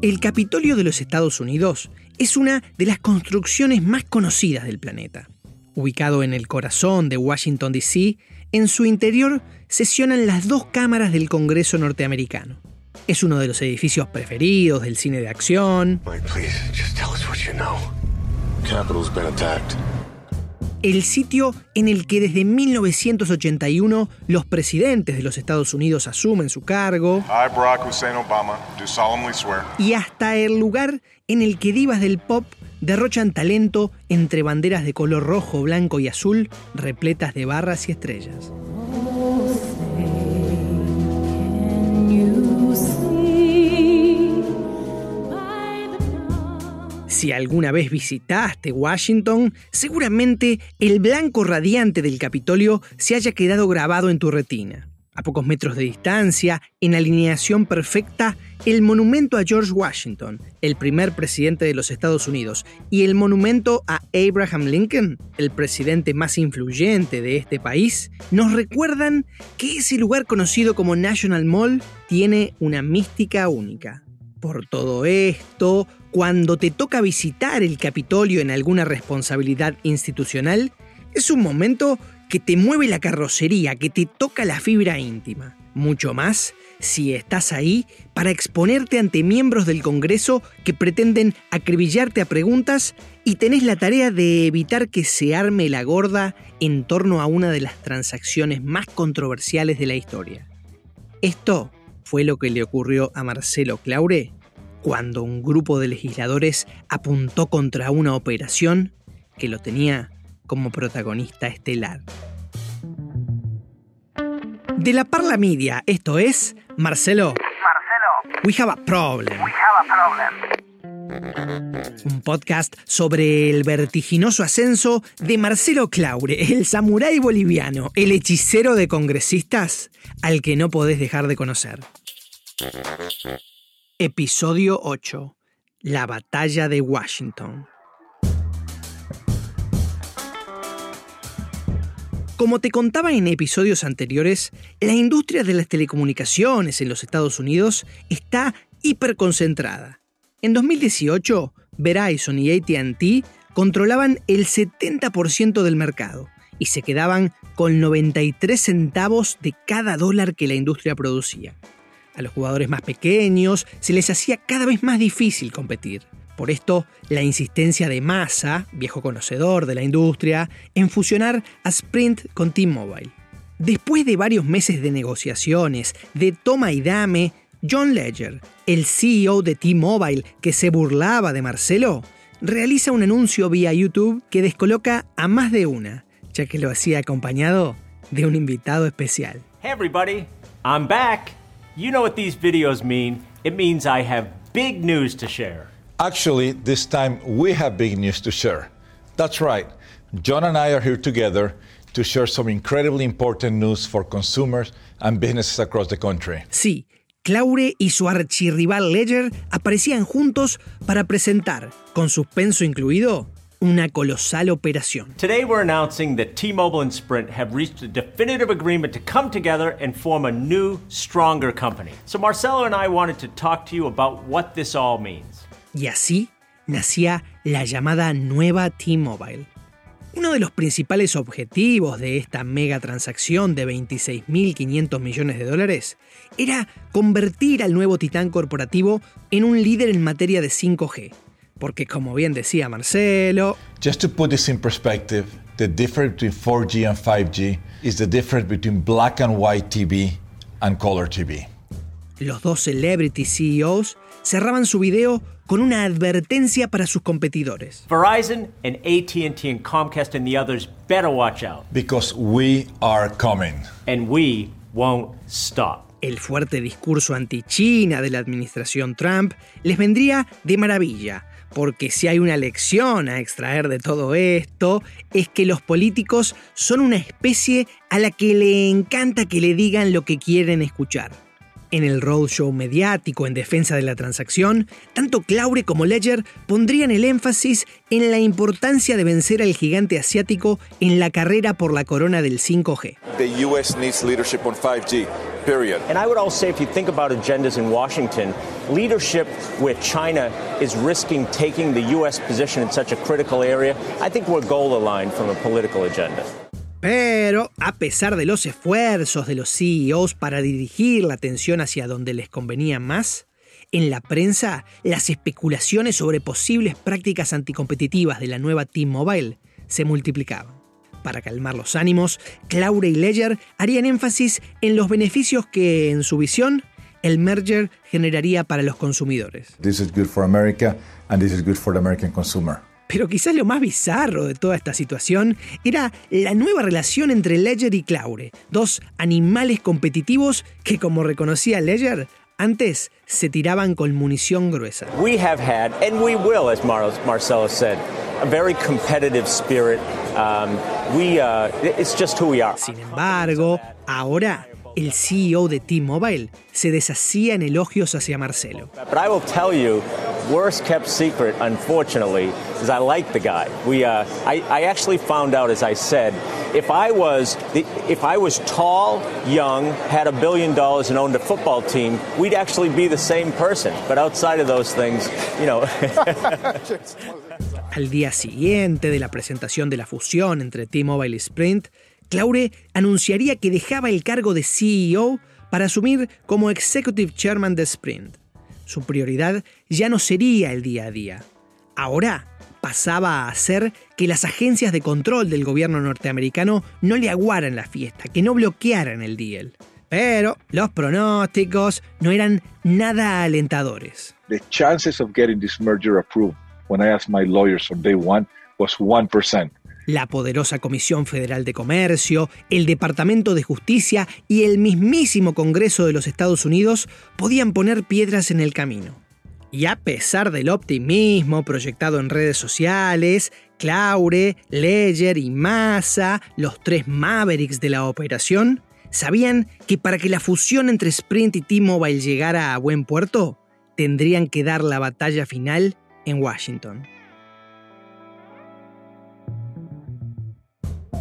El Capitolio de los Estados Unidos es una de las construcciones más conocidas del planeta. Ubicado en el corazón de Washington, D.C., en su interior sesionan las dos cámaras del Congreso norteamericano. Es uno de los edificios preferidos del cine de acción. El sitio en el que desde 1981 los presidentes de los Estados Unidos asumen su cargo. Y hasta el lugar en el que divas del pop derrochan talento entre banderas de color rojo, blanco y azul repletas de barras y estrellas. Si alguna vez visitaste Washington, seguramente el blanco radiante del Capitolio se haya quedado grabado en tu retina. A pocos metros de distancia, en alineación perfecta, el monumento a George Washington, el primer presidente de los Estados Unidos, y el monumento a Abraham Lincoln, el presidente más influyente de este país, nos recuerdan que ese lugar conocido como National Mall tiene una mística única. Por todo esto, cuando te toca visitar el Capitolio en alguna responsabilidad institucional, es un momento que te mueve la carrocería, que te toca la fibra íntima. Mucho más si estás ahí para exponerte ante miembros del Congreso que pretenden acribillarte a preguntas y tenés la tarea de evitar que se arme la gorda en torno a una de las transacciones más controversiales de la historia. Esto fue lo que le ocurrió a Marcelo Claure cuando un grupo de legisladores apuntó contra una operación que lo tenía como protagonista estelar. De la Parla Media, esto es Marcelo. Marcelo. We have a problem. We have a problem. Un podcast sobre el vertiginoso ascenso de Marcelo Claure, el samurái boliviano, el hechicero de congresistas al que no podés dejar de conocer. Episodio 8. La batalla de Washington. Como te contaba en episodios anteriores, la industria de las telecomunicaciones en los Estados Unidos está hiperconcentrada. En 2018, Verizon y ATT controlaban el 70% del mercado y se quedaban con 93 centavos de cada dólar que la industria producía. A los jugadores más pequeños se les hacía cada vez más difícil competir. Por esto, la insistencia de Massa, viejo conocedor de la industria, en fusionar a Sprint con T-Mobile. Después de varios meses de negociaciones, de toma y dame, John Ledger, el CEO de T-Mobile que se burlaba de Marcelo, realiza un anuncio vía YouTube que descoloca a más de una, ya que lo hacía acompañado de un invitado especial. Hey everybody, I'm back. You know what these videos mean. It means I have big news to share. Actually, this time we have big news to share. That's right. John and I are here together to share some incredibly important news for consumers and businesses across the country. Sí, Claure y su archirrival Ledger aparecían juntos para presentar, con suspenso incluido, una colosal operación. Today we're announcing that T-Mobile and Sprint have reached a definitive agreement to come together and form a new, stronger company. So Marcelo and I wanted to talk to you about what this all means. Y así nacía la llamada nueva T-Mobile. Uno de los principales objetivos de esta mega transacción de 26.500 millones de dólares era convertir al nuevo titán corporativo en un líder en materia de 5G. Porque como bien decía Marcelo... Just to put this in perspective, the difference between 4G and 5G is the difference between black and white TV and color TV. Los dos celebrity CEOs cerraban su video con una advertencia para sus competidores. Verizon and AT&T and Comcast and the others better watch out. Because we are coming. And we won't stop. El fuerte discurso anti-China de la administración Trump les vendría de maravilla, porque si hay una lección a extraer de todo esto, es que los políticos son una especie a la que le encanta que le digan lo que quieren escuchar. En el roadshow mediático en defensa de la transacción, tanto Claure como Ledger pondrían el énfasis en la importancia de vencer al gigante asiático en la carrera por la corona del 5G. The US needs leadership on 5G. Period. And I would also say, if you think about agendas in Washington, leadership where China is risking taking the U.S. position in such a critical area, I think we're goal aligned from a political agenda. Pero, a pesar de los esfuerzos de los CEOs para dirigir la atención hacia donde les convenía más, en la prensa las especulaciones sobre posibles prácticas anticompetitivas de la nueva T-Mobile se multiplicaban. Para calmar los ánimos, Claure y Ledger harían énfasis en los beneficios que, en su visión, el merger generaría para los consumidores. This is good for America and this is good for the American consumer. Pero quizás lo más bizarro de toda esta situación era la nueva relación entre Ledger y Claure, dos animales competitivos que, como reconocía Ledger, antes se tiraban con munición gruesa. We have had, and we will, as Mar Marcelo said, a very competitive spirit. Um, we, uh, it's just who we are. Sin embargo, ahora el CEO de T-Mobile se deshacía en elogios hacia Marcelo. But I will tell you, worst kept secret, unfortunately, is I like the guy. We, uh, I, I actually found out, as I said, if I was if I was tall, young, had a billion dollars, and owned a football team, we'd actually be the same person. But outside of those things, you know. Al día siguiente de la presentación de la fusión entre T-Mobile y Sprint, Claure anunciaría que dejaba el cargo de CEO para asumir como Executive Chairman de Sprint. Su prioridad ya no sería el día a día. Ahora pasaba a hacer que las agencias de control del gobierno norteamericano no le aguaran la fiesta, que no bloquearan el deal. Pero los pronósticos no eran nada alentadores. The chances of getting this merger approved when I asked my lawyers on day one was 1%. La poderosa Comisión Federal de Comercio, el Departamento de Justicia y el mismísimo Congreso de los Estados Unidos podían poner piedras en el camino. Y a pesar del optimismo proyectado en redes sociales, Claure, Ledger y Massa, los tres Mavericks de la operación, sabían que para que la fusión entre Sprint y T-Mobile llegara a buen puerto, tendrían que dar la batalla final en Washington.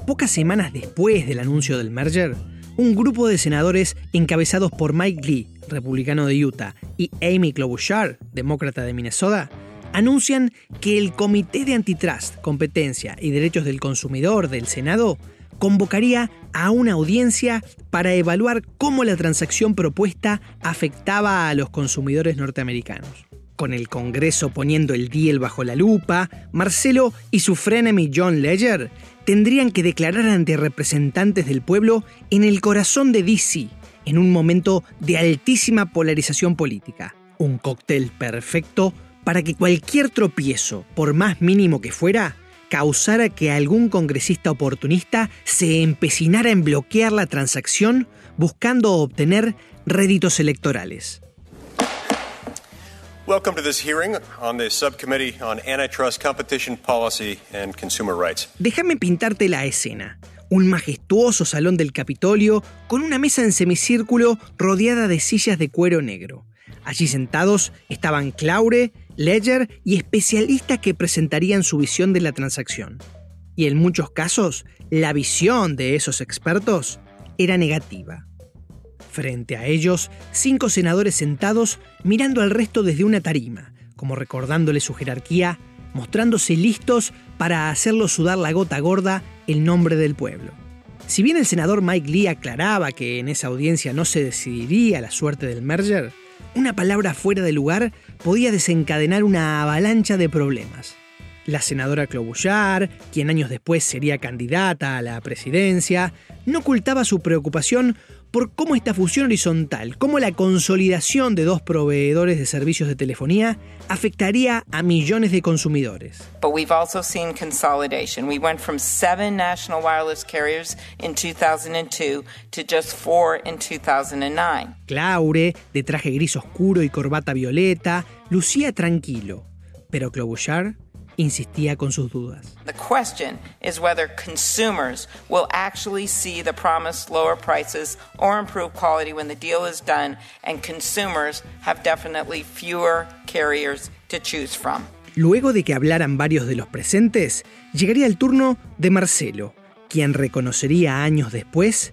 Pocas semanas después del anuncio del merger, un grupo de senadores encabezados por Mike Lee, republicano de Utah, y Amy Klobuchar, demócrata de Minnesota, anuncian que el Comité de Antitrust, Competencia y Derechos del Consumidor del Senado convocaría a una audiencia para evaluar cómo la transacción propuesta afectaba a los consumidores norteamericanos. Con el Congreso poniendo el deal bajo la lupa, Marcelo y su frenemy John Ledger tendrían que declarar ante representantes del pueblo en el corazón de DC, en un momento de altísima polarización política. Un cóctel perfecto para que cualquier tropiezo, por más mínimo que fuera, causara que algún congresista oportunista se empecinara en bloquear la transacción buscando obtener réditos electorales. Welcome to this hearing on the Subcommittee on Antitrust Competition Policy and Consumer Rights. Déjame pintarte la escena. Un majestuoso salón del Capitolio con una mesa en semicírculo rodeada de sillas de cuero negro. Allí sentados estaban Claure, Ledger y especialistas que presentarían su visión de la transacción. Y en muchos casos, la visión de esos expertos era negativa. Frente a ellos, cinco senadores sentados mirando al resto desde una tarima, como recordándole su jerarquía, mostrándose listos para hacerlo sudar la gota gorda el nombre del pueblo. Si bien el senador Mike Lee aclaraba que en esa audiencia no se decidiría la suerte del merger, una palabra fuera de lugar podía desencadenar una avalancha de problemas. La senadora Klobuchar, quien años después sería candidata a la presidencia, no ocultaba su preocupación por cómo esta fusión horizontal, cómo la consolidación de dos proveedores de servicios de telefonía afectaría a millones de consumidores. But we've also seen consolidation. We went from seven national wireless carriers in 2002 to just four in 2009. Claure, de traje gris oscuro y corbata violeta, lucía tranquilo, pero Klobuchar insistía con sus dudas. The question is whether consumers will actually see the promised lower prices or improved quality when the deal is done, and consumers have definitely fewer carriers to choose from. Luego de que hablaran varios de los presentes, llegaría el turno de Marcelo, quien reconocería años después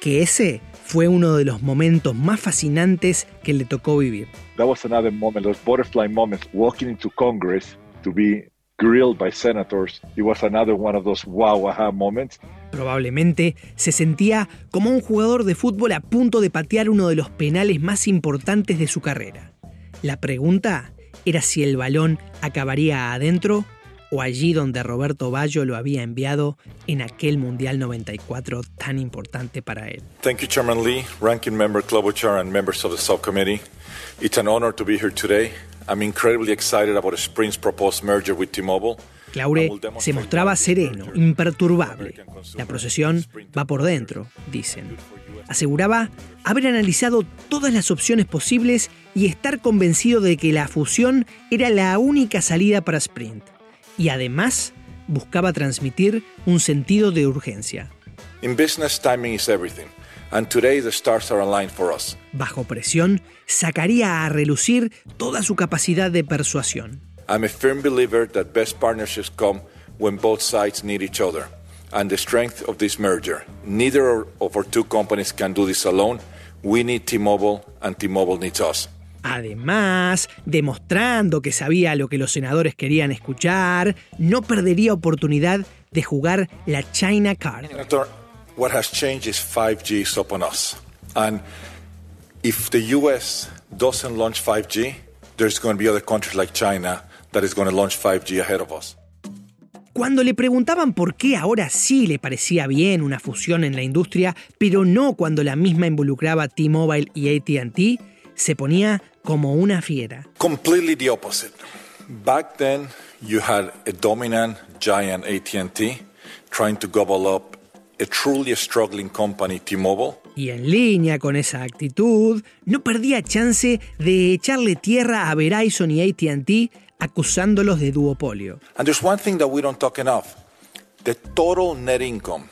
que ese fue uno de los momentos más fascinantes que le tocó vivir. That was another moment, those butterfly moments, walking into Congress to be grilled by senators. It was another one of those wow aha moments. Probablemente se sentía como un jugador de fútbol a punto de patear uno de los penales más importantes de su carrera. La pregunta era si el balón acabaría adentro o allí donde Roberto Ballo lo había enviado en aquel Mundial 94 tan importante para él. Thank you, Chairman Lee, Ranking Member Klobuchar, and members of the subcommittee. It's an honor to be here today. I'm incredibly excited about Sprint's proposed merger with T-Mobile. Claure se mostraba sereno, imperturbable. La procesión va por dentro, dicen. Aseguraba haber analizado todas las opciones posibles y estar convencido de que la fusión era la única salida para Sprint. Y además buscaba transmitir un sentido de urgencia. In business, timing is everything. And today the stars are aligned for us. Bajo presión, sacaría a relucir toda su capacidad de persuasión. I'm a firm believer that best partnerships come when both sides need each other and the strength of this merger. Neither of our two companies can do this alone. We need T-Mobile and T-Mobile needs us. Además, demostrando que sabía lo que los senadores querían escuchar, no perdería oportunidad de jugar la China Card. Senator, what has changed is 5G is upon us. And if the US doesn't launch 5G, there's going to be other countries like China that is going to launch 5G ahead of us. Cuando le preguntaban por qué ahora sí le parecía bien una fusión en la industria, pero no cuando la misma involucraba T-Mobile y ATT, se ponía como una fiera. Completely the opposite. Back then, you had a dominant giant AT&T trying to gobble up a truly struggling company, T-Mobile. Y en línea con esa actitud, no perdía chance de echarle tierra a Verizon y ATT acusándolos de duopolio. And there's one thing that we don't talk enough. The total net income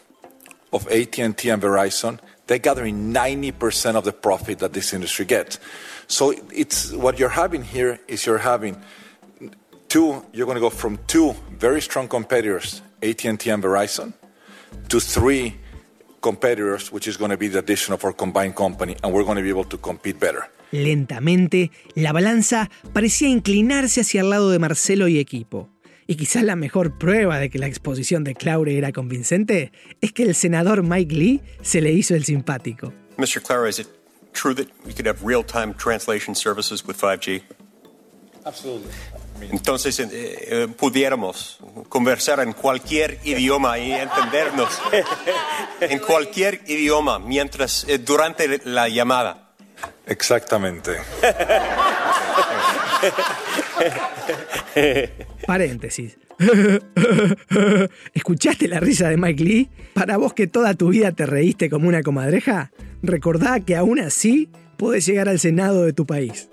of AT&T and Verizon, they're gathering 90% of the profit that this industry gets. So it's what you're having here is you're having two, you're going to go from two very strong competitors, AT&T and Verizon, to three competitors, which is going to be the addition of our combined company, and we're going to be able to compete better. Lentamente, la balanza parecía inclinarse hacia el lado de Marcelo y equipo. Y quizás la mejor prueba de que la exposición de Claure era convincente es que el senador Mike Lee se le hizo el simpático. Mr. Clara, is it true that we could have real-time translation services with 5G? Absolutely. Entonces eh, eh, pudiéramos conversar en cualquier idioma y entendernos en cualquier idioma mientras eh, durante la llamada. Exactamente. Paréntesis. ¿Escuchaste la risa de Mike Lee? Para vos que toda tu vida te reíste como una comadreja, recordá que aún así podés llegar al Senado de tu país.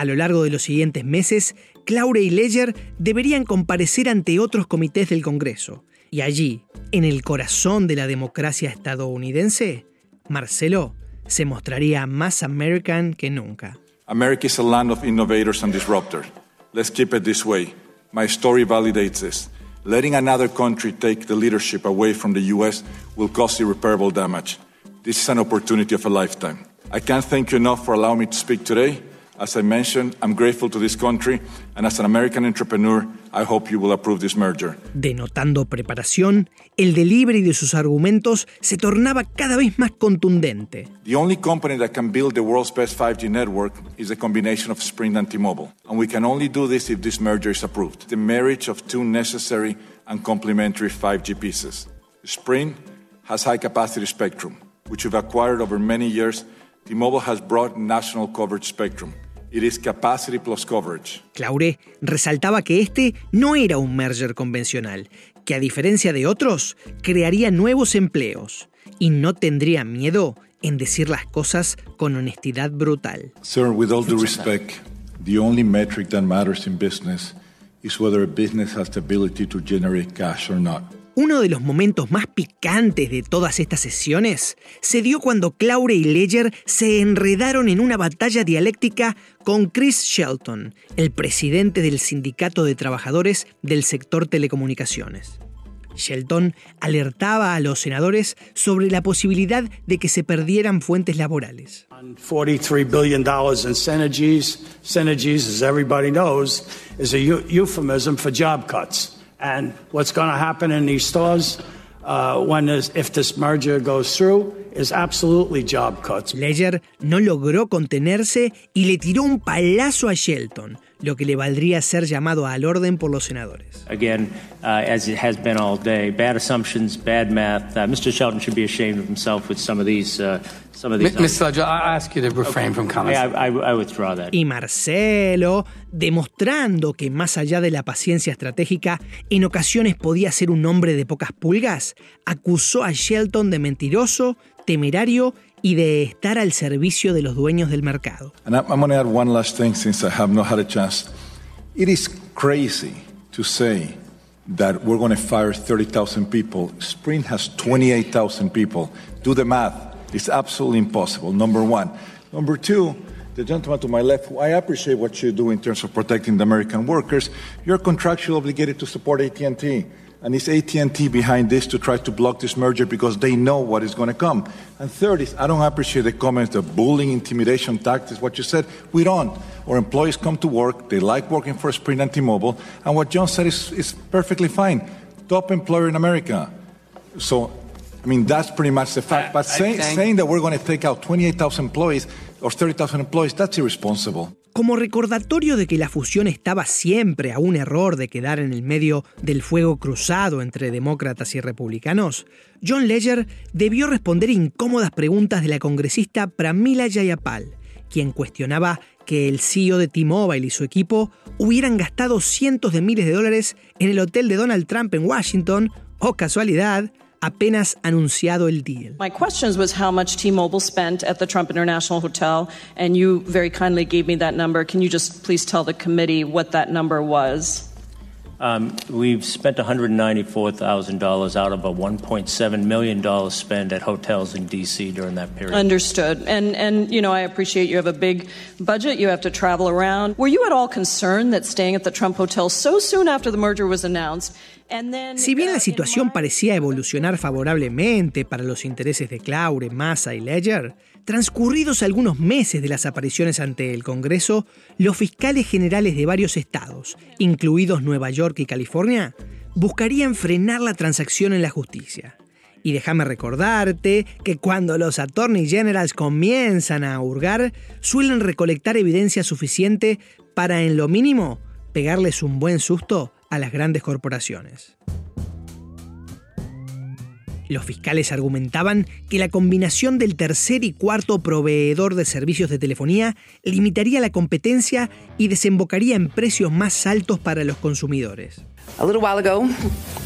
A lo largo de los siguientes meses, Claure y Ledger deberían comparecer ante otros comités del Congreso. Y allí, en el corazón de la democracia estadounidense, Marcelo se mostraría más American que nunca. America is a land of innovators and disruptors. Let's keep it this way. My story validates this. Letting another country take the leadership away from the US will cause irreparable damage. This is an opportunity of a lifetime. I can't thank you enough for allowing me to speak today. As I mentioned, I'm grateful to this country, and as an American entrepreneur, I hope you will approve this merger. Denotando preparación, el delivery de sus argumentos se tornaba cada vez más contundente. The only company that can build the world's best 5G network is a combination of Sprint and T-Mobile, and we can only do this if this merger is approved. The marriage of two necessary and complementary 5G pieces. Sprint has high-capacity spectrum, which we've acquired over many years. T-Mobile has broad national coverage spectrum. It is capacity plus coverage. Claure resaltaba que este no era un merger convencional, que a diferencia de otros, crearía nuevos empleos y no tendría miedo en decir las cosas con honestidad brutal. Sir, with all due respect, the only metric that matters in business is whether a business has the ability to generate cash or not. Uno de los momentos más picantes de todas estas sesiones se dio cuando Claure y Ledger se enredaron en una batalla dialéctica con Chris Shelton, el presidente del Sindicato de Trabajadores del sector telecomunicaciones. Shelton alertaba a los senadores sobre la posibilidad de que se perdieran fuentes laborales. $43 billion in synergies. Synergies, as everybody knows, is a euphemism for job cuts. And what's going to happen in these stores uh, when this, if this merger goes through is absolutely job cuts. Ledger no logró contenerse y le tiró un palazo a Shelton, lo que le valdría ser llamado al orden por los senadores. Again, uh, as it has been all day, bad assumptions, bad math. Uh, Mr. Shelton should be ashamed of himself with some of these. Uh, some of these Mr. Ledger, I ask you to refrain from comments. I, I, I withdraw that. Y Marcelo, demostrando que más allá de la paciencia estratégica, en ocasiones podía ser un hombre de pocas pulgas, acusó a Shelton de mentiroso, temerario y de estar al servicio de los dueños del mercado. And I'm going to add one last thing since I have not had a chance. It is crazy to say that we're going to fire 30,000 people. Sprint has 28,000 people. Do the math. It's absolutely impossible, number one. Number two, the gentleman to my left, I appreciate what you do in terms of protecting the American workers. You're contractually obligated to support AT&T. And it's AT&T behind this to try to block this merger because they know what is going to come. And third is, I don't appreciate the comments, the bullying, intimidation tactics, what you said. We don't. Our employees come to work. They like working for Sprint and T-Mobile. And what John said is, is perfectly fine. Top employer in America. So, I mean, that's pretty much the fact. But say, saying that we're going to take out 28,000 employees or 30,000 employees, that's irresponsible. Como recordatorio de que la fusión estaba siempre a un error de quedar en el medio del fuego cruzado entre demócratas y republicanos, John Ledger debió responder incómodas preguntas de la congresista Pramila Jayapal, quien cuestionaba que el CEO de T-Mobile y su equipo hubieran gastado cientos de miles de dólares en el hotel de Donald Trump en Washington, o casualidad, apenas anunciado el deal. My questions was how much T-Mobile spent at the Trump International Hotel, and you very kindly gave me that number. Can you just please tell the committee what that number was? Um, we've spent $194,000 out of a $1.7 million spend at hotels in D.C. during that period. Understood. And, and, you know, I appreciate you have a big budget. You have to travel around. Were you at all concerned that staying at the Trump Hotel so soon after the merger was announced Si bien la situación parecía evolucionar favorablemente para los intereses de Claure, Massa y Ledger, transcurridos algunos meses de las apariciones ante el Congreso, los fiscales generales de varios estados, incluidos Nueva York y California, buscarían frenar la transacción en la justicia. Y déjame recordarte que cuando los attorney generals comienzan a hurgar, suelen recolectar evidencia suficiente para, en lo mínimo, pegarles un buen susto a las grandes corporaciones. Los fiscales argumentaban que la combinación del tercer y cuarto proveedor de servicios de telefonía limitaría la competencia y desembocaría en precios más altos para los consumidores. A little while ago,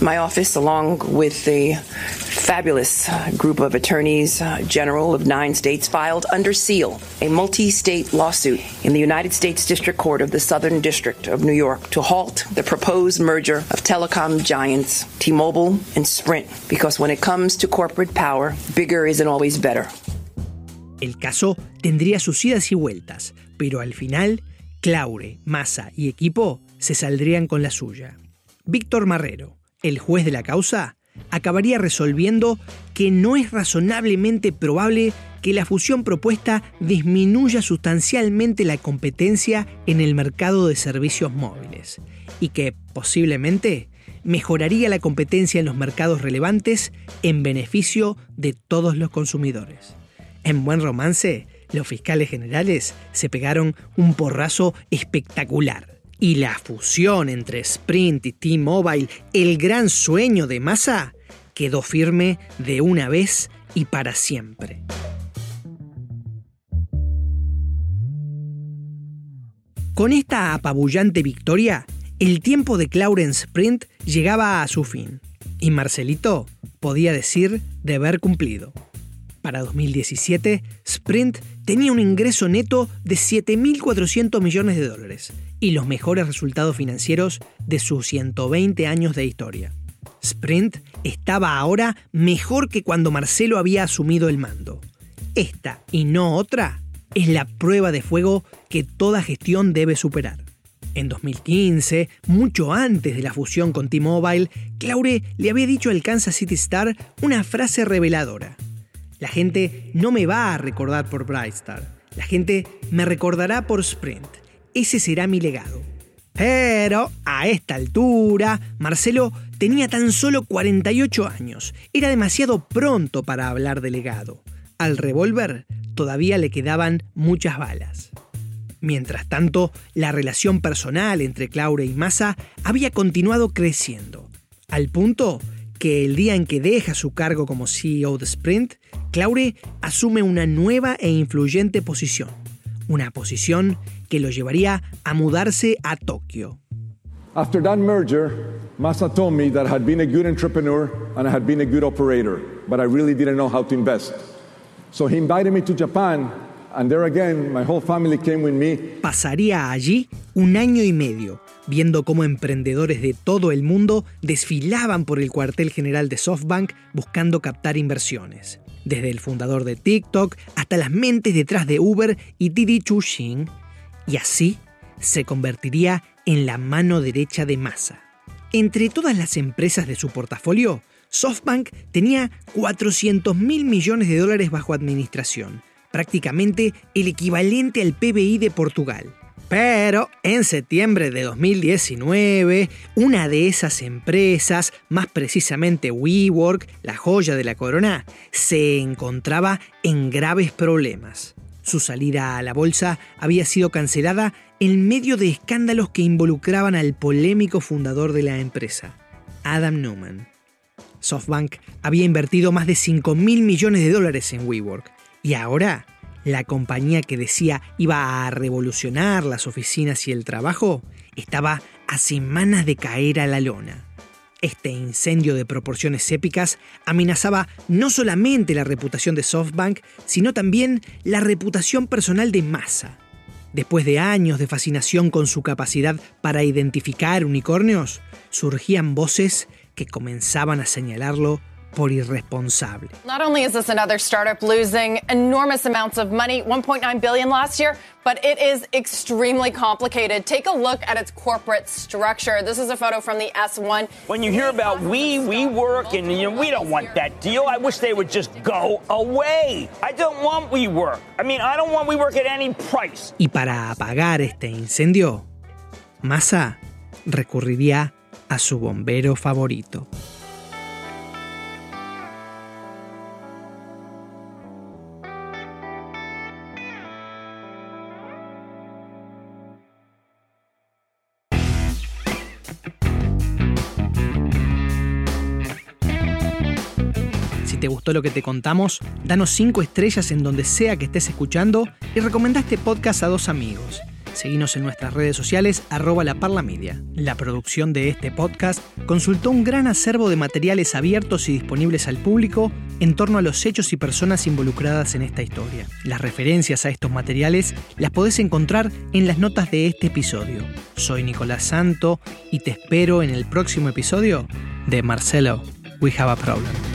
my office, along with the fabulous group of attorneys uh, general of nine states, filed under seal a multi state lawsuit in the United States District Court of the Southern District of New York to halt the proposed merger of telecom giants T Mobile and Sprint. Because when it comes to corporate power, bigger isn't always better. El caso tendría sus idas y vueltas, pero al final, Claure, Massa y equipo se saldrían con la suya. Víctor Marrero, el juez de la causa, acabaría resolviendo que no es razonablemente probable que la fusión propuesta disminuya sustancialmente la competencia en el mercado de servicios móviles y que posiblemente mejoraría la competencia en los mercados relevantes en beneficio de todos los consumidores. En buen romance, los fiscales generales se pegaron un porrazo espectacular y la fusión entre Sprint y T-Mobile, el gran sueño de Massa, quedó firme de una vez y para siempre. Con esta apabullante victoria, el tiempo de Clarence Sprint llegaba a su fin y Marcelito podía decir de haber cumplido. Para 2017, Sprint tenía un ingreso neto de 7.400 millones de dólares y los mejores resultados financieros de sus 120 años de historia. Sprint estaba ahora mejor que cuando Marcelo había asumido el mando. Esta y no otra es la prueba de fuego que toda gestión debe superar. En 2015, mucho antes de la fusión con T-Mobile, Claure le había dicho al Kansas City Star una frase reveladora. La gente no me va a recordar por Brightstar, la gente me recordará por Sprint. Ese será mi legado. Pero, a esta altura, Marcelo tenía tan solo 48 años. Era demasiado pronto para hablar de legado. Al revólver todavía le quedaban muchas balas. Mientras tanto, la relación personal entre Claure y Massa había continuado creciendo, al punto que el día en que deja su cargo como CEO de Sprint, Claure asume una nueva e influyente posición, una posición que lo llevaría a mudarse a Tokio. After that merger, Massa told me that I had been a good entrepreneur and I had been a good operator, but I really didn't know how to invest. So he invited me to Japan Pasaría allí un año y medio, viendo cómo emprendedores de todo el mundo desfilaban por el cuartel general de SoftBank buscando captar inversiones. Desde el fundador de TikTok hasta las mentes detrás de Uber y Didi Chuxing. Y así se convertiría en la mano derecha de Massa. Entre todas las empresas de su portafolio, SoftBank tenía 400 mil millones de dólares bajo administración, prácticamente el equivalente al PBI de Portugal. Pero en septiembre de 2019, una de esas empresas, más precisamente WeWork, la joya de la corona, se encontraba en graves problemas. Su salida a la bolsa había sido cancelada en medio de escándalos que involucraban al polémico fundador de la empresa, Adam Newman. SoftBank había invertido más de 5 mil millones de dólares en WeWork y ahora la compañía que decía iba a revolucionar las oficinas y el trabajo estaba a semanas de caer a la lona. Este incendio de proporciones épicas amenazaba no solamente la reputación de SoftBank, sino también la reputación personal de Massa. Después de años de fascinación con su capacidad para identificar unicornios, surgían voces que comenzaban a señalarlo por irresponsable. Not only is this another startup losing enormous amounts of money, 1.9 billion last year, but it is extremely complicated. Take a look at its corporate structure. This is a photo from the S1. When you hear about we, we work, and you know, we don't want that deal. I wish they would just go away. I don't want we work. I mean, I don't want we work at any price. Y para apagar este incendio, Massa recurriría a su bombero favorito. Te gustó lo que te contamos, danos 5 estrellas en donde sea que estés escuchando y recomendá este podcast a dos amigos. Seguinos en nuestras redes sociales arroba la Media. La producción de este podcast consultó un gran acervo de materiales abiertos y disponibles al público en torno a los hechos y personas involucradas en esta historia. Las referencias a estos materiales las podés encontrar en las notas de este episodio. Soy Nicolás Santo y te espero en el próximo episodio de Marcelo, We Have a Problem.